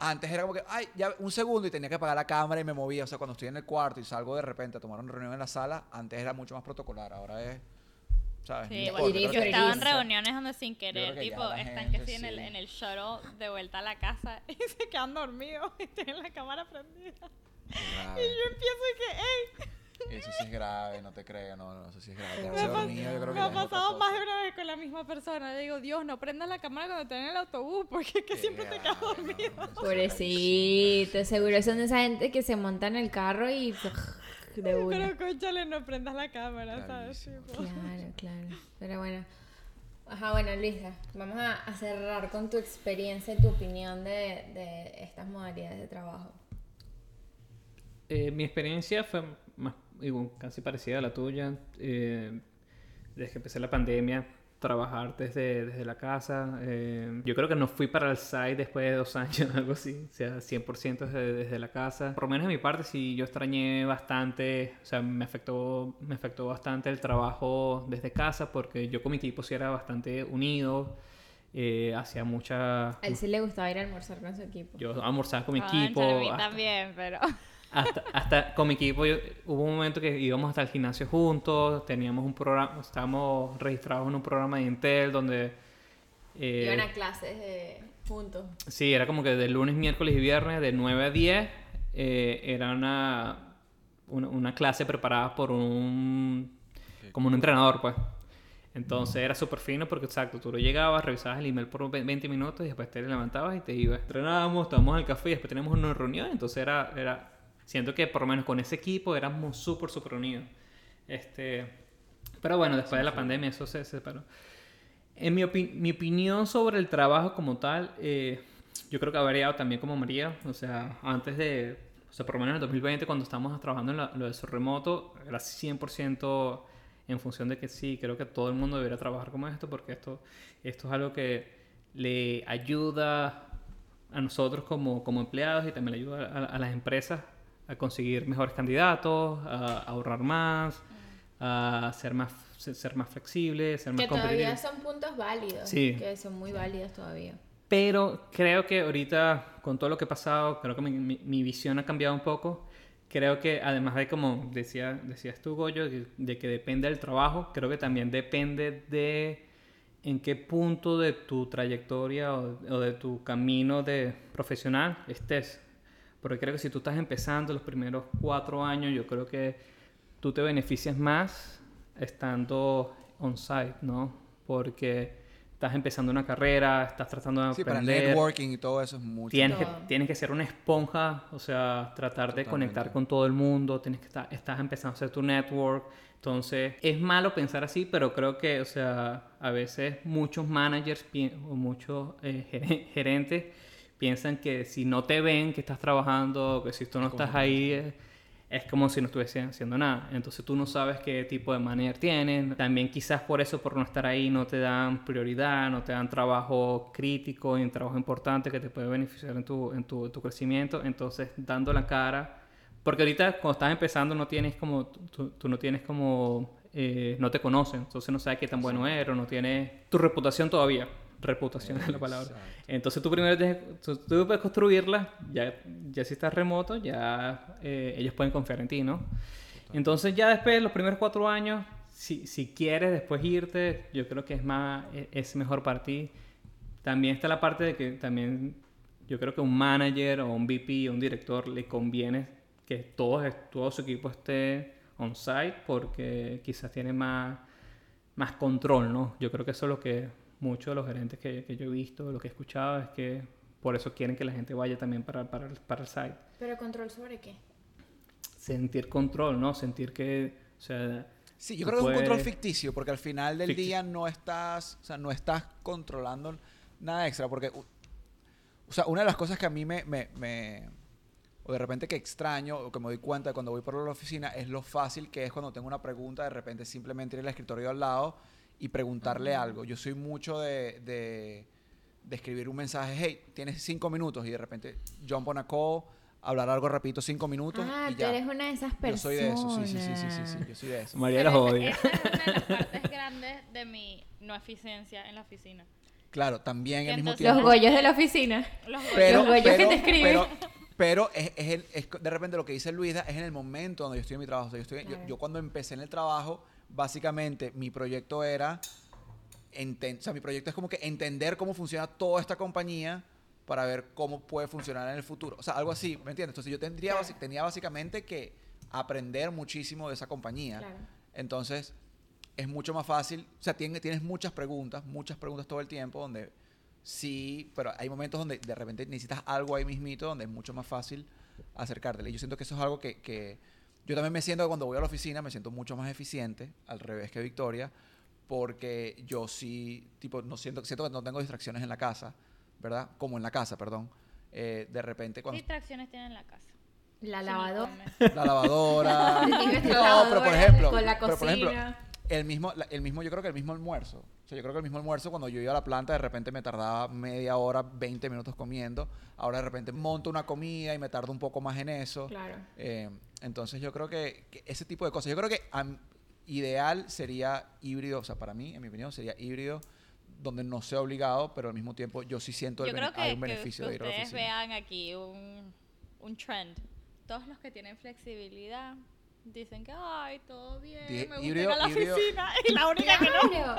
antes era como que, ay, ya un segundo y tenía que apagar la cámara y me movía. O sea, cuando estoy en el cuarto y salgo de repente a tomar una reunión en la sala, antes era mucho más protocolar. Ahora es, ¿sabes? Sí, No bueno, importa, yo estaba en reuniones donde sin querer, que tipo, están que sí en el, en el shuttle de vuelta a la casa y se quedan dormidos y tienen la cámara prendida. Y yo empiezo y que, ¡ey! Eso sí es grave, no te creo, no, no, eso sí es grave. Me Quedarse ha pas- dormido, yo creo que Me ha pasado más de una vez con la misma persona. Le digo, Dios, no prendas la cámara cuando estás en el autobús porque es que Qué siempre te quedas dormido. no. Pobrecito, seguro son de esa gente que se monta en el carro y de una. Pero conchale, no prendas la cámara, ¿sabes? Claro, claro. Pero bueno. Ajá, bueno, Luisa, vamos a, a cerrar con tu experiencia y tu opinión de, de estas modalidades de trabajo. Eh, mi experiencia fue más, igual, casi parecida a la tuya. Eh, desde que empecé la pandemia, trabajar desde, desde la casa. Eh, yo creo que no fui para el site después de dos años, algo así. O sea, 100% desde, desde la casa. Por lo menos de mi parte, sí, yo extrañé bastante. O sea, me afectó, me afectó bastante el trabajo desde casa porque yo con mi equipo sí era bastante unido. Eh, hacía mucha... A él sí le gustaba ir a almorzar con su equipo. Yo almorzaba con mi equipo. a mí hasta- también, pero... hasta, hasta con mi equipo yo- hubo un momento que íbamos hasta el gimnasio juntos, teníamos un programa, estábamos registrados en un programa de Intel donde... eh, Iban a clases de- juntos. Sí, era como que de lunes, miércoles y viernes de 9 a 10 eh, era una, una, una clase preparada por un... como un entrenador, pues. Entonces era súper fino porque, exacto, tú lo llegabas, revisabas el email por ve- 20 minutos y después te levantabas y te ibas. Entrenábamos, tomábamos el café y después teníamos una reunión. Entonces era, era... Siento que por lo menos con ese equipo éramos súper, súper unidos. Este... Pero bueno, después de la pandemia eso se separó. En mi, opi- mi opinión sobre el trabajo como tal, eh, yo creo que ha variado también como María. O sea, antes de, o sea, por lo menos en el 2020, cuando estábamos trabajando en la- lo de su remoto, era 100% en función de que sí, creo que todo el mundo debería trabajar como esto, porque esto, esto es algo que le ayuda a nosotros como, como empleados y también le ayuda a, a las empresas a conseguir mejores candidatos, a ahorrar más, a ser más, ser más flexibles, ser más Que todavía son puntos válidos. Sí. Que son muy válidos todavía. Pero creo que ahorita, con todo lo que ha pasado, creo que mi, mi- mi visión ha cambiado un poco. Creo que además de, como decía, decías tú, Goyo, de, de que depende del trabajo, creo que también depende de en qué punto de tu trayectoria o, o de tu camino de profesional estés. Porque creo que si tú estás empezando los primeros cuatro años, yo creo que tú te beneficias más estando on-site, ¿no? Porque estás empezando una carrera, estás tratando de Sí, para aprender. networking y todo eso es mucho. Tienes que, tienes que ser una esponja, o sea, tratar de Totalmente. conectar con todo el mundo, tienes que estar, estás empezando a hacer tu network. Entonces, es malo pensar así, pero creo que, o sea, a veces muchos managers o muchos eh, gere- gerentes piensan que si no te ven que estás trabajando, que si tú no Es estás ahí, eh, es como si no estuviesen haciendo nada. Entonces tú no sabes qué tipo de manager tienen. También quizás por eso, por no estar ahí, no te dan prioridad, no te dan trabajo crítico y un trabajo importante que te puede beneficiar en tu, en tu, tu crecimiento. Entonces, dando la cara. Porque ahorita cuando estás empezando no tienes como, tú, tú no tienes como, eh, no te conocen. Entonces no sabes qué tan bueno eres, o no tienes tu reputación todavía. Reputación es la palabra. Exacto. Entonces tú primero tienes, tú, tú puedes construirla, ya, ya si estás remoto, ya eh, ellos pueden confiar en ti, ¿no? Entonces ya después, los primeros cuatro años, si, si quieres después irte, yo creo que es, más, es, es mejor para ti. También está la parte de que también yo creo que un manager o un VP o un director le conviene que todo, todo su equipo esté on-site porque quizás tiene más, más control, ¿no? Yo creo que eso es lo que muchos de los gerentes que, que yo he visto, lo que he escuchado, es que por eso quieren que la gente vaya también para, para, el- para el site. Pero control sobre qué? Sentir control, ¿no? Sentir que, o sea... Sí, yo creo que es un control ficticio, porque al final del Ficticio. día no estás, o sea, no estás controlando nada extra, porque, o sea, una de las cosas que a mí me, me, me- o de repente que extraño, o que me doy cuenta cuando voy por la oficina, es lo fácil que es cuando tengo una pregunta, de repente simplemente ir al escritorio al lado y preguntarle algo. Yo soy mucho de, de, de escribir un mensaje, hey, tienes cinco minutos, y de repente jump on a call, hablar algo rapidito, cinco minutos, Ah, y tú ya. eres una de esas Yo personas. soy de eso, sí, sí, sí, sí, sí, sí, yo soy de eso. María los odia. Esa es una de las partes grandes de mi no eficiencia en la oficina. Claro, también al mismo entonces- Los tiempo. goyos de la oficina. Los pero, Los güeyes que te escriben. Pero, pero es, es el- es de repente lo que dice Luisa es en el momento donde yo estoy en mi trabajo. O sea, yo, estoy, yo- yo cuando empecé en el trabajo, básicamente mi proyecto era, o sea, mi proyecto es como que entender cómo funciona toda esta compañía para ver cómo puede funcionar en el futuro. O sea, algo así, ¿me entiendes? Entonces yo tendría, Claro. tenía básicamente que aprender muchísimo de esa compañía. Claro. Entonces, es mucho más fácil. O sea, tiene- tienes muchas preguntas, muchas preguntas todo el tiempo, donde sí, pero hay momentos donde de repente necesitas algo ahí mismito, donde es mucho más fácil acercártele. Y yo siento que eso es algo que, que yo también me siento que cuando voy a la oficina, me siento mucho más eficiente, al revés que Victoria, porque yo sí, tipo, no siento, siento que no tengo distracciones en la casa, ¿verdad? Como en la casa, perdón. Eh, de repente ¿Qué cuando distracciones tienen en la casa? La lavadora. la lavadora. No, pero por lavadora ejemplo, Con la pero por ejemplo, cocina. el mismo, el mismo, yo creo que el mismo almuerzo. O sea, yo creo que el mismo almuerzo, cuando yo iba a la planta, de repente me tardaba media hora, 20 minutos comiendo. Ahora de repente monto una comida y me tardo un poco más en eso. Claro. Eh, entonces yo creo que, que ese tipo de cosas. Yo creo que am- ideal sería híbrido, o sea, para mí, en mi opinión, sería híbrido donde no sea obligado, pero al mismo tiempo yo sí siento el Yo creo que, hay un que- beneficio que de ir a la ustedes oficina. vean aquí un, un trend. Todos los que tienen flexibilidad dicen que, ay, todo bien, me gusta híbrido, ir a la híbrido. oficina. Y la única que no.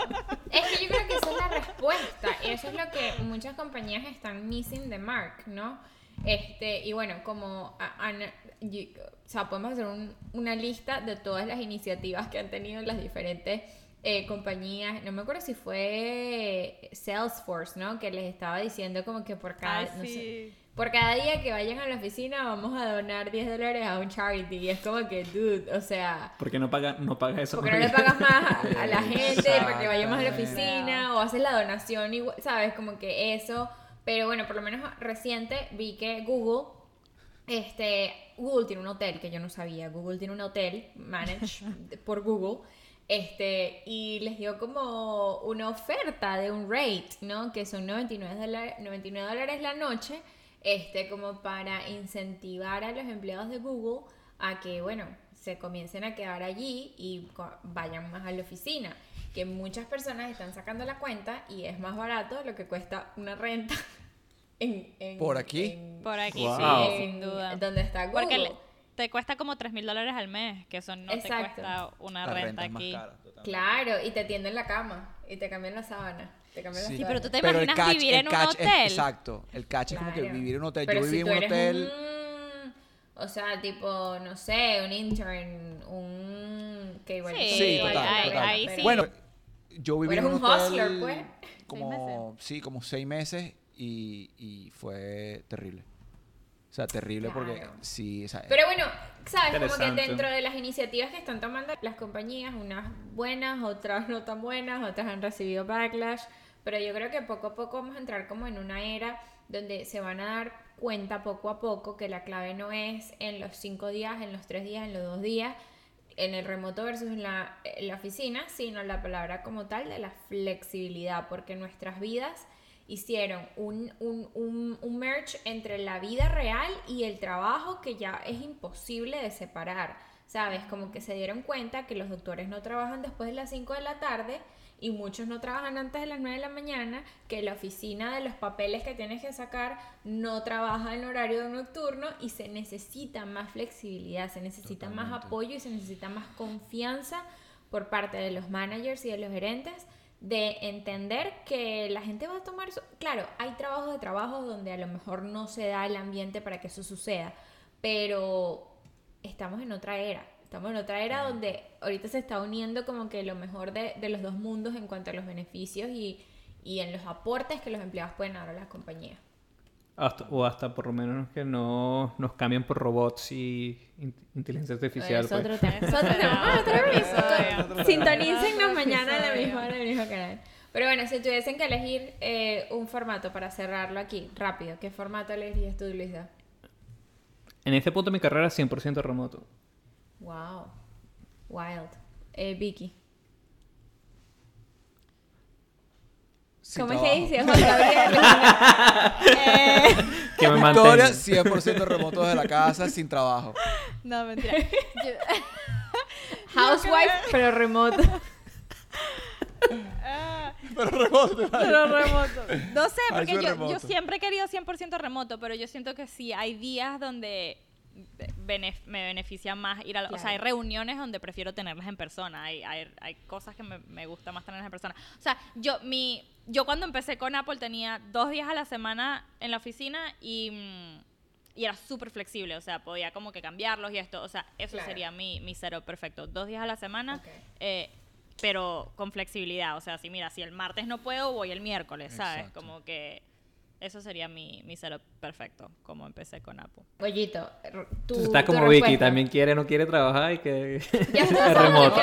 Es que yo creo que esa es la respuesta. Eso es lo que muchas compañías están missing the mark, ¿no? Este, y bueno, como a- ana- y- o sea, podemos hacer un- una lista de todas las iniciativas que han tenido las diferentes eh, compañías. No me acuerdo si fue Salesforce, ¿no? Que les estaba diciendo como que por cada, no sé, por cada día que vayan a la oficina vamos a donar 10 dólares a un charity. Y es como que, dude, o sea, ¿Por qué no pagas no paga eso? ¿por qué no le pagas más a, a la gente para que vayamos a la oficina? O haces la donación igual, ¿sabes? Como que eso. Pero bueno, por lo menos reciente vi que Google, este, Google tiene un hotel que yo no sabía. Google tiene un hotel managed por Google. Este, y les dio como una oferta de un rate, ¿no? Que son 99 dólares, 99 dólares la noche, este, como para incentivar a los empleados de Google a que, bueno, se comiencen a quedar allí y vayan más a la oficina. Que muchas personas están sacando la cuenta y es más barato lo que cuesta una renta en, en- ¿Por aquí? en- Por aquí, Wow. sí, en- sin duda. Donde está Google. Porque le- te cuesta como 3 mil dólares al mes, que eso no Exacto. te cuesta una La renta, renta aquí. cara. Claro, y te tienden la cama y te cambian la sábana. Te cambian Sí. la Sí, pero tú te Pero el imaginas catch- vivir en un catch es- hotel. exacto. El catch es como que Claro. vivir en un hotel. Pero Yo si viví en tú un hotel. un- o sea, tipo, no sé, un intern, un... Que igual Sí, Sí, igual total, ahí- total. ahí sí. Bueno, yo viví en un, un hotel hustler, pues. como sí, como seis meses y, y fue terrible. O sea, terrible porque Claro. sí, o sea, Pero bueno, sabes, como que dentro de las iniciativas que están tomando las compañías, unas buenas, otras no tan buenas, otras han recibido backlash, pero yo creo que poco a poco vamos a entrar como en una era donde se van a dar cuenta poco a poco que la clave no es en los cinco días, en los tres días, en los dos días, en el remoto versus en la, la oficina, sino la palabra como tal de la flexibilidad, porque nuestras vidas hicieron un, un, un, un merge entre la vida real y el trabajo que ya es imposible de separar, ¿sabes? Como que se dieron cuenta que los doctores no trabajan después de las 5 de la tarde y muchos no trabajan antes de las 9 de la mañana, que la oficina de los papeles que tienes que sacar no trabaja en horario nocturno y se necesita más flexibilidad, se necesita más apoyo y se necesita más confianza por parte de los managers y de los gerentes de entender que la gente va a tomar eso. Claro, hay trabajos de trabajos donde a lo mejor no se da el ambiente para que eso suceda, pero estamos en otra era. Estamos en otra era donde ahorita se está uniendo como que lo mejor de, de los dos mundos en cuanto a los beneficios y, y en los aportes que los empleados pueden dar a las compañías. Hasta- o hasta por lo menos que no nos cambien por robots y in- inteligencia artificial. es pues. otro tema. Es otro Eso tema. Otro. Sintonícennos mañana a la misma hora en el mismo canal. Pero bueno, si tuviesen que elegir eh, un formato para cerrarlo aquí, rápido, ¿qué formato elegirías tú, Luisa? En este punto de mi carrera, 100% remoto. Wow. Wild. Eh, Vicky. sin ¿Cómo es trabajo. que dice Juan Gabriel? Eh, Que me Victoria, mantenga. 100% remoto desde la casa, sin trabajo. No, mentira. Yo- housewife, pero remoto. Ah, Pero remoto. pero remoto. No sé, Ah, porque yo, yo siempre he querido 100% remoto, pero yo siento que sí, hay días donde benef- me beneficia más ir a... la- O sea, hay reuniones donde prefiero tenerlas en persona. Hay, hay, hay cosas que me, me gusta más tenerlas en persona. O sea, yo, mi, yo cuando empecé con Apple tenía dos días a la semana en la oficina y... mm, y era súper flexible, o sea, podía como que cambiarlos y esto, o sea, eso Claro. sería mi, mi setup perfecto. Dos días a la semana, eh, pero con flexibilidad, o sea, si mira, si el martes no puedo, voy el miércoles, ¿sabes? Exacto. Como que eso sería mi, mi setup perfecto, como empecé con Apple. Pollito, r- tu, Está tu como Vicky, también quiere, no quiere trabajar y que Ya está, remoto.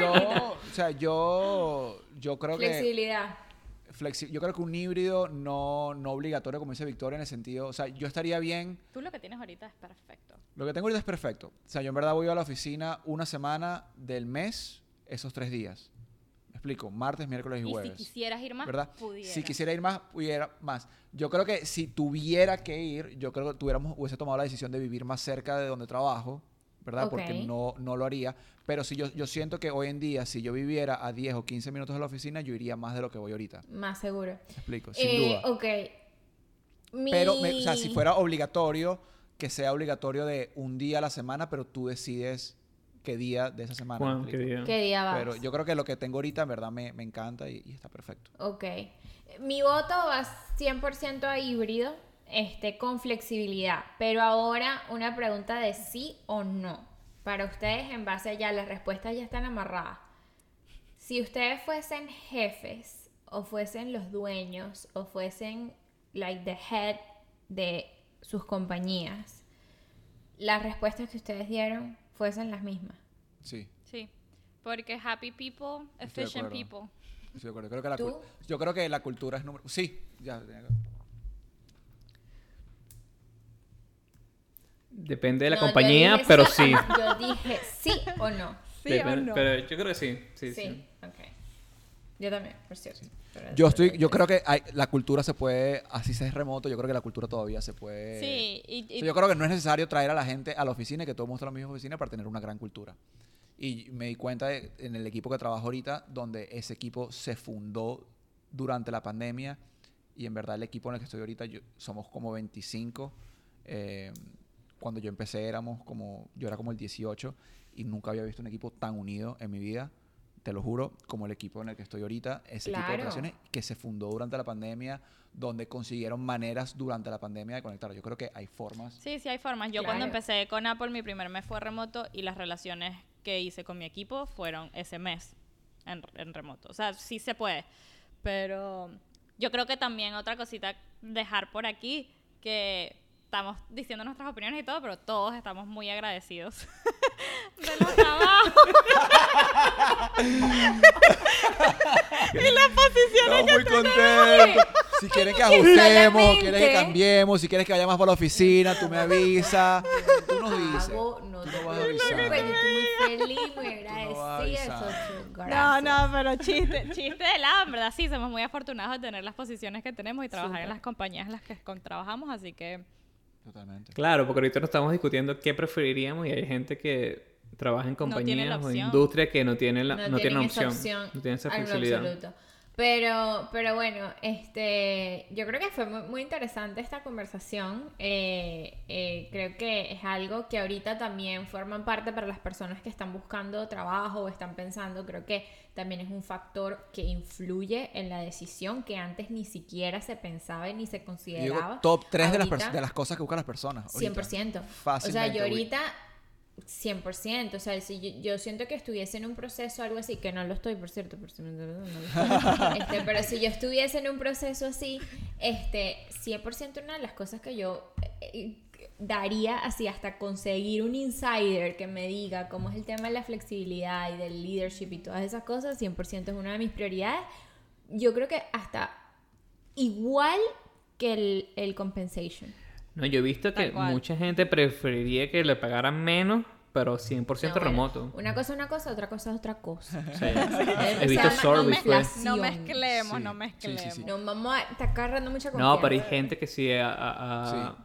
yo, o sea, yo, yo creo que Flexibilidad. flexi- yo creo que un híbrido no, no obligatorio, como dice Victoria, en el sentido, o sea, yo estaría bien, Tú lo que tienes ahorita es perfecto. lo que tengo ahorita es perfecto. O sea, yo en verdad voy a la oficina una semana del mes, esos tres días. Explico, martes, miércoles y Y si jueves. quisieras ir más, ¿verdad? pudieras. Si quisiera ir más, pudiera más. Yo creo que si tuviera que ir, yo creo que tuviéramos, hubiese tomado la decisión de vivir más cerca de donde trabajo, ¿verdad? Porque no, no lo haría. Pero si yo, yo siento que hoy en día, si yo viviera a 10 o 15 minutos de la oficina, yo iría más de lo que voy ahorita. Más seguro. ¿Me explico? Sin Eh, duda. Ok. Mi- Pero, me- o sea, si fuera obligatorio, que sea obligatorio de un día a la semana, pero tú decides qué día de esa semana. ¿me Juan, qué día. ¿Qué día vas? Pero yo creo que lo que tengo ahorita, en verdad, me, me encanta y, y está perfecto. Ok. Mi voto va 100% a híbrido, este, con flexibilidad. Pero ahora una pregunta de sí o no. Para ustedes, en base a ya, las respuestas ya están amarradas. Si ustedes fuesen jefes, o fuesen los dueños, o fuesen, like, the head de sus compañías, las respuestas que ustedes dieron fuesen las mismas. Sí, Sí. Porque happy people, Estoy de efficient acuerdo. people. estoy de acuerdo. Creo que la ¿Tú? yo creo que la cultura es número... Sí, ya. Depende de la No, compañía, dije pero sí sí. o no. Yo dije sí o no. ¿Sí o Depende- no? Pero yo creo que sí. Sí, Sí, sí. ok. Yo también, por cierto. Yo estoy, yo creo que hay- la cultura se puede, así sea remoto, yo creo que la cultura todavía se puede. Sí, y, y- yo creo que no es necesario traer a la gente a la oficina y que todo en la misma oficina para tener una gran cultura. Y me di cuenta de- en el equipo que trabajo ahorita, donde ese equipo se fundó durante la pandemia y en verdad el equipo en el que estoy ahorita yo- somos como 25. eh, cuando yo empecé éramos como, yo era como el 18 y nunca había visto un equipo tan unido en mi vida, te lo juro, como el equipo en el que estoy ahorita, ese equipo de Claro. operaciones que se fundó durante la pandemia, donde consiguieron maneras durante la pandemia de conectar. Yo creo que hay formas. Sí, sí hay formas. Yo cuando Claro. empecé con Apple, mi primer mes fue remoto y las relaciones que hice con mi equipo fueron ese mes en, en remoto. O sea, sí se puede. Pero yo creo que también otra cosita dejar por aquí, que estamos diciendo nuestras opiniones y todo, pero todos estamos muy agradecidos de los trabajos. Estamos muy contentos. Si quieren que ajustemos, Solamente- quieres que cambiemos, si quieres que vayamos por la oficina, tú me avisas. Tú nos dices. Hago, no Tú vas a avisar. yo estoy muy feliz, muy agradecida. No, no, pero chiste, chiste de lado, en verdad sí, somos muy afortunados de tener las posiciones que tenemos y trabajar en las compañías en las que con- trabajamos, así que Totalmente. Claro, porque ahorita nos estamos discutiendo qué preferiríamos y hay gente que trabaja en No compañías o opción. industria que no tiene la, no, tiene esa opción, no tiene esa flexibilidad. absoluto. Pero, pero bueno, este, yo creo que fue muy, muy interesante esta conversación. Eh, eh, creo que es algo que ahorita también forman parte para las personas que están buscando trabajo o están pensando. Creo que también es un factor que influye en la decisión que antes ni siquiera se pensaba y ni se Yo consideraba. digo top 3 de las, de las cosas que buscan las personas. ahorita. 100%. O sea, Fácilmente, yo ahorita 100%, o sea, si yo, yo siento que estuviese en un proceso algo así, que no lo estoy, por cierto, por no lo estoy, este, pero si yo estuviese en un proceso así, este, 100% una de las cosas que yo eh, daría así hasta conseguir un insider que me diga cómo es el tema de la flexibilidad y del leadership y todas esas cosas, 100% es una de mis prioridades. Yo creo que hasta igual que el, el compensation. No, yo he visto Tal que cual. mucha gente preferiría que le pagaran menos, pero 100% No, bueno, remoto. Una cosa es una cosa, otra cosa es otra cosa. Sí. He He visto Sorbies, pues. no mezclemos, Sí, no sí, mezclemos. sí, sí. No, vamos a... Está agarrando mucha confianza. No, pero hay gente que sí a- a- a- Sí.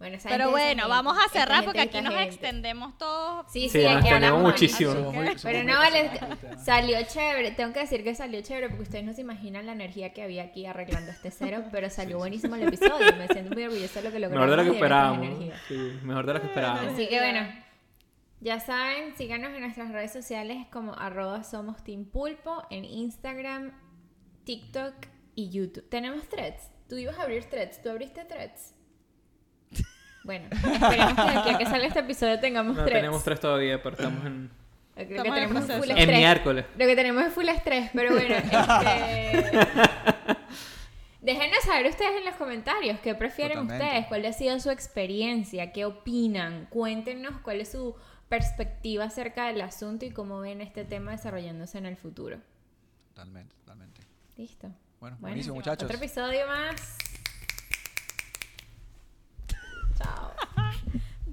Bueno, esa Pero bueno, gente, vamos a cerrar porque aquí nos gente. extendemos todos. Sí, Sí, sí, nos más. muchísimo. Somos muy- somos Pero no, vale, salió chévere. Tengo que decir que salió chévere porque ustedes no se imaginan la energía que había aquí arreglando este cero, pero salió buenísimo el episodio. Me siento muy orgullosa de lo que logramos. Mejor de lo que esperábamos. mejor de lo que esperábamos. Así que bueno, ya saben, síganos en nuestras redes sociales como arroba somos Team Pulpo en Instagram, TikTok y YouTube. Tenemos threads. Tú ibas a abrir threads. ¿Tú abriste threads? Bueno, esperemos que de aquí a que salga este episodio tengamos No threads. tenemos tres todavía, pero estamos en, que Estamos en tenemos miércoles. Lo que tenemos es full estrés, pero bueno, este... Déjenos saber ustedes en los comentarios qué prefieren Totalmente. ustedes, cuál ha sido su experiencia, qué opinan, cuéntenos cuál es su perspectiva acerca del asunto y cómo ven este tema desarrollándose en el futuro. Totalmente, totalmente. Listo. Bueno, Bueno, buenísimo, muchachos. Otro episodio más. out.